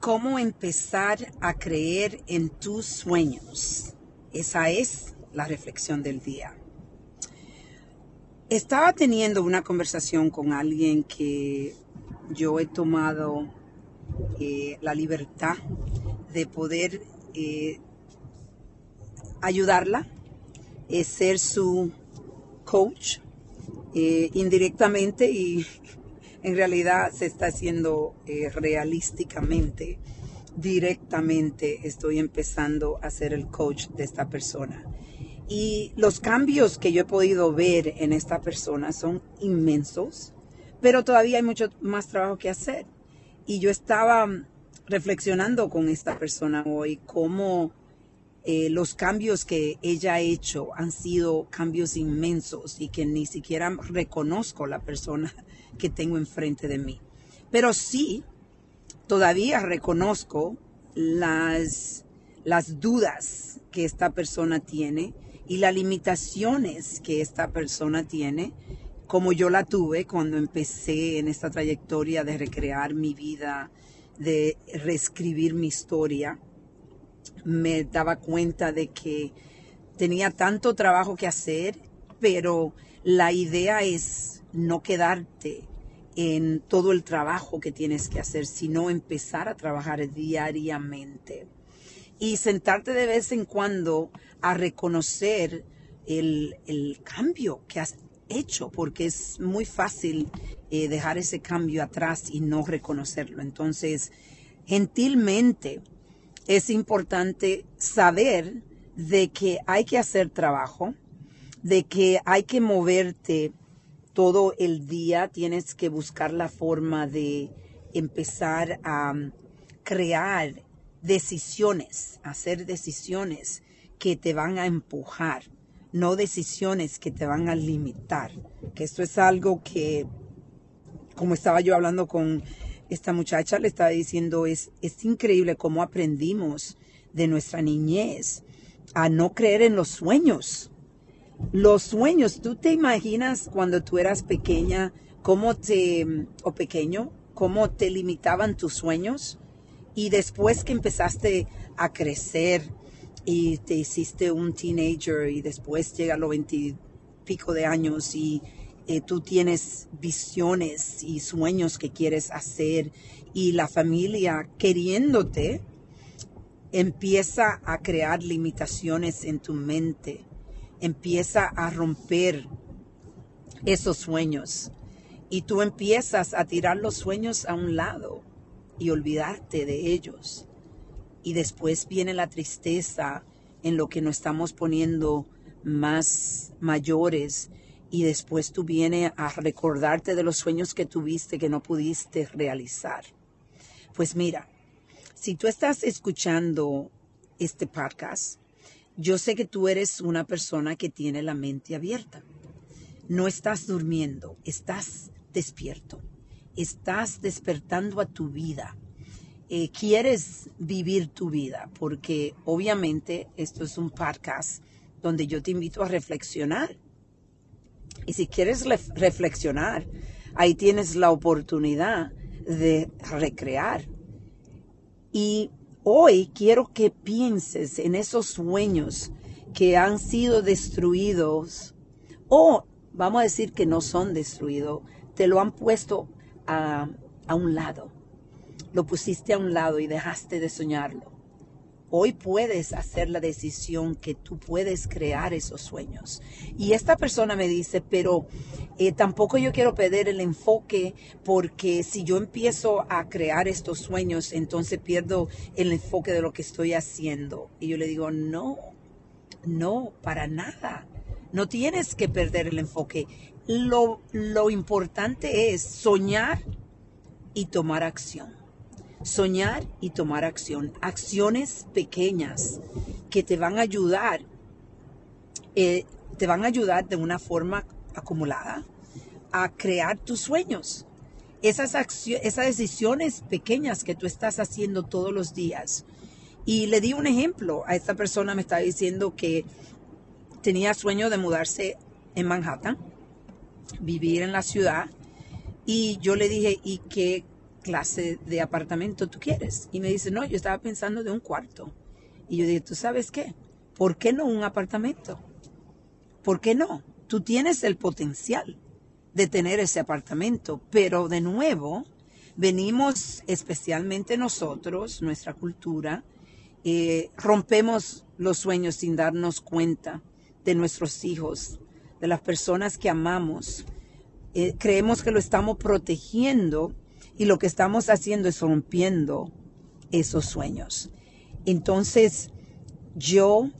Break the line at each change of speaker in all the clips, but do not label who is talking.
cómo empezar a creer en tus sueños. Esa es la reflexión del día. Estaba teniendo una conversación con alguien que yo he tomado eh, la libertad de poder eh, ayudarla, eh, ser su coach indirectamente y en realidad se está haciendo realísticamente, directamente estoy empezando a ser el coach de esta persona. Y los cambios que yo he podido ver en esta persona son inmensos, pero todavía hay mucho más trabajo que hacer. Y yo estaba reflexionando con esta persona hoy cómo eh, los cambios que ella ha hecho han sido cambios inmensos y que ni siquiera reconozco la persona que tengo enfrente de mí. Pero sí, todavía reconozco las, las dudas que esta persona tiene y las limitaciones que esta persona tiene, como yo la tuve cuando empecé en esta trayectoria de recrear mi vida, de reescribir mi historia, me daba cuenta de que tenía tanto trabajo que hacer, pero la idea es no quedarte en todo el trabajo que tienes que hacer, sino empezar a trabajar diariamente y sentarte de vez en cuando a reconocer el, cambio que has hecho, porque es muy fácil eh, dejar ese cambio atrás y no reconocerlo. Entonces, gentilmente es importante saber de que hay que hacer trabajo, de que hay que moverte todo el día, tienes que buscar la forma de empezar a crear decisiones, hacer decisiones que te van a empujar, no decisiones que te van a limitar. Que esto es algo que, como estaba yo hablando con esta muchacha, le estaba diciendo, es, es increíble cómo aprendimos de nuestra niñez a no creer en los sueños. Los sueños, ¿tú te imaginas cuando tú eras pequeña, cómo te, o pequeño, cómo te limitaban tus sueños? Y después que empezaste a crecer y te hiciste un teenager y después llega a los veintipico de años y eh, tú tienes visiones y sueños que quieres hacer y la familia queriéndote empieza a crear limitaciones en tu mente, empieza a romper esos sueños y tú empiezas a tirar los sueños a un lado y olvidarte de ellos. Y después viene la tristeza en lo que nos estamos poniendo más mayores y después tú vienes a recordarte de los sueños que tuviste que no pudiste realizar. Pues mira, si tú estás escuchando este podcast, yo sé que tú eres una persona que tiene la mente abierta. No estás durmiendo, estás despierto estás despertando a tu vida. Eh, quieres vivir tu vida, porque obviamente esto es un podcast donde yo te invito a reflexionar. Y si quieres reflexionar, ahí tienes la oportunidad de recrear. Y hoy quiero que pienses en esos sueños que han sido destruidos o vamos a decir que no son destruidos, te lo han puesto a, un lado. Lo pusiste a un lado y dejaste de soñarlo. Hoy puedes hacer la decisión que tú puedes crear esos sueños. Y esta persona me dice, pero eh, tampoco yo quiero perder el enfoque porque si yo empiezo a crear estos sueños, entonces pierdo el enfoque de lo que estoy haciendo. Y yo le digo, no, no, para nada. No tienes que perder el enfoque lo, importante es soñar y tomar acción. Soñar y tomar acción. Acciones pequeñas que te van a ayudar, eh, te van a ayudar de una forma acumulada a crear tus sueños. Esas, esas decisiones pequeñas que tú estás haciendo todos los días. Y le di un ejemplo. A esta persona me estaba diciendo que tenía sueño de mudarse en Manhattan vivir en la ciudad. Y yo le dije, ¿y qué, clase de apartamento tú quieres? Y me dice, no, yo estaba pensando de un cuarto. Y yo dije, ¿tú sabes qué? ¿Por qué no un apartamento? ¿Por qué no? Tú tienes el potencial de tener ese apartamento, pero de nuevo, venimos especialmente nosotros, nuestra cultura, eh, rompemos los sueños sin darnos cuenta de nuestros hijos, de las personas que amamos. Eh, creemos que lo estamos protegiendo y lo que estamos haciendo es rompiendo esos sueños. Entonces, yo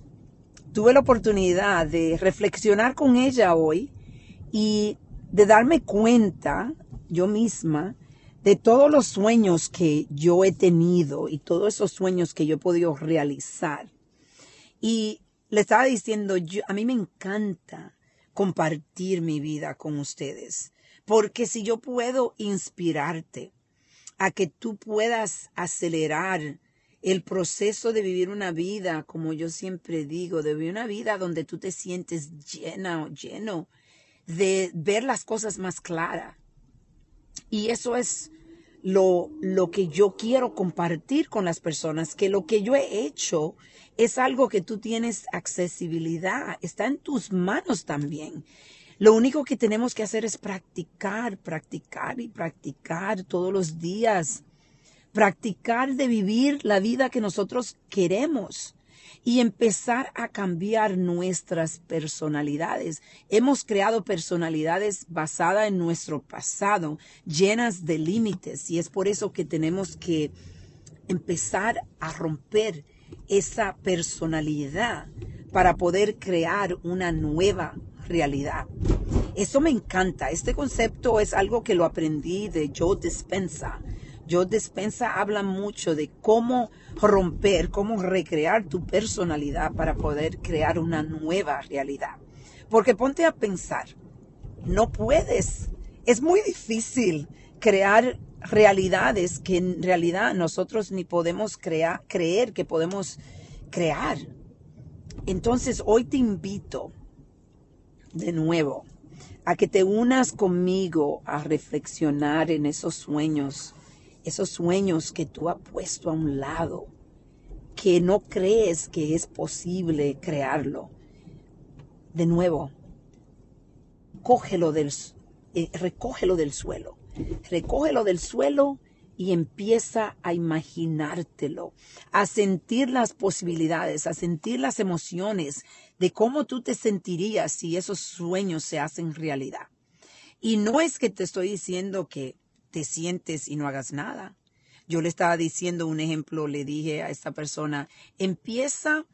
tuve la oportunidad de reflexionar con ella hoy y de darme cuenta yo misma de todos los sueños que yo he tenido y todos esos sueños que yo he podido realizar. Y le estaba diciendo, yo, a mí me encanta compartir mi vida con ustedes, porque si yo puedo inspirarte a que tú puedas acelerar el proceso de vivir una vida, como yo siempre digo, de vivir una vida donde tú te sientes llena o lleno, de ver las cosas más claras, y eso es lo, lo que yo quiero compartir con las personas, que lo que yo he hecho es algo que tú tienes accesibilidad, está en tus manos también. Lo único que tenemos que hacer es practicar, practicar y practicar todos los días. Practicar de vivir la vida que nosotros queremos y empezar a cambiar nuestras personalidades. Hemos creado personalidades basadas en nuestro pasado, llenas de límites, y es por eso que tenemos que empezar a romper esa personalidad para poder crear una nueva realidad. Eso me encanta. Este concepto es algo que lo aprendí de Joe Dispensa. Joe Dispensa habla mucho de cómo romper, cómo recrear tu personalidad para poder crear una nueva realidad. Porque ponte a pensar, no puedes, es muy difícil crear realidades que en realidad nosotros ni podemos creer que podemos crear. Entonces hoy te invito de nuevo a que te unas conmigo a reflexionar en esos sueños esos sueños que tú has puesto a un lado, que no crees que es posible crearlo. De nuevo, cógelo del, eh, recógelo del suelo, recógelo del suelo y empieza a imaginártelo, a sentir las posibilidades, a sentir las emociones de cómo tú te sentirías si esos sueños se hacen realidad. Y no es que te estoy diciendo que te sientes y no hagas nada. Yo le estaba diciendo un ejemplo, le dije a esta persona, empieza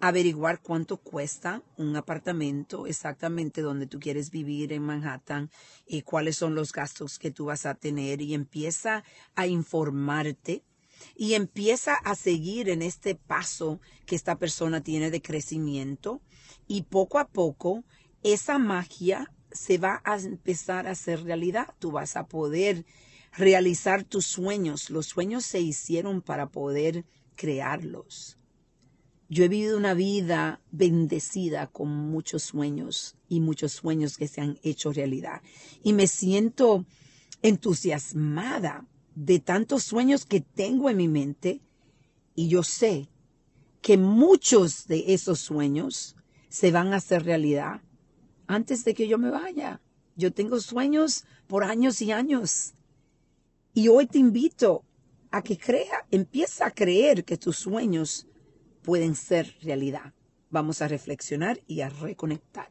averiguar cuánto cuesta un apartamento exactamente donde tú quieres vivir en Manhattan y cuáles son los gastos que tú vas a tener y empieza a informarte y empieza a seguir en este paso que esta persona tiene de crecimiento y poco a poco esa magia se va a empezar a hacer realidad. Tú vas a poder realizar tus sueños. Los sueños se hicieron para poder crearlos. Yo he vivido una vida bendecida con muchos sueños y muchos sueños que se han hecho realidad. Y me siento entusiasmada de tantos sueños que tengo en mi mente y yo sé que muchos de esos sueños se van a hacer realidad antes de que yo me vaya. Yo tengo sueños por años y años. Y hoy te invito a que crea, empieza a creer que tus sueños pueden ser realidad. Vamos a reflexionar y a reconectar.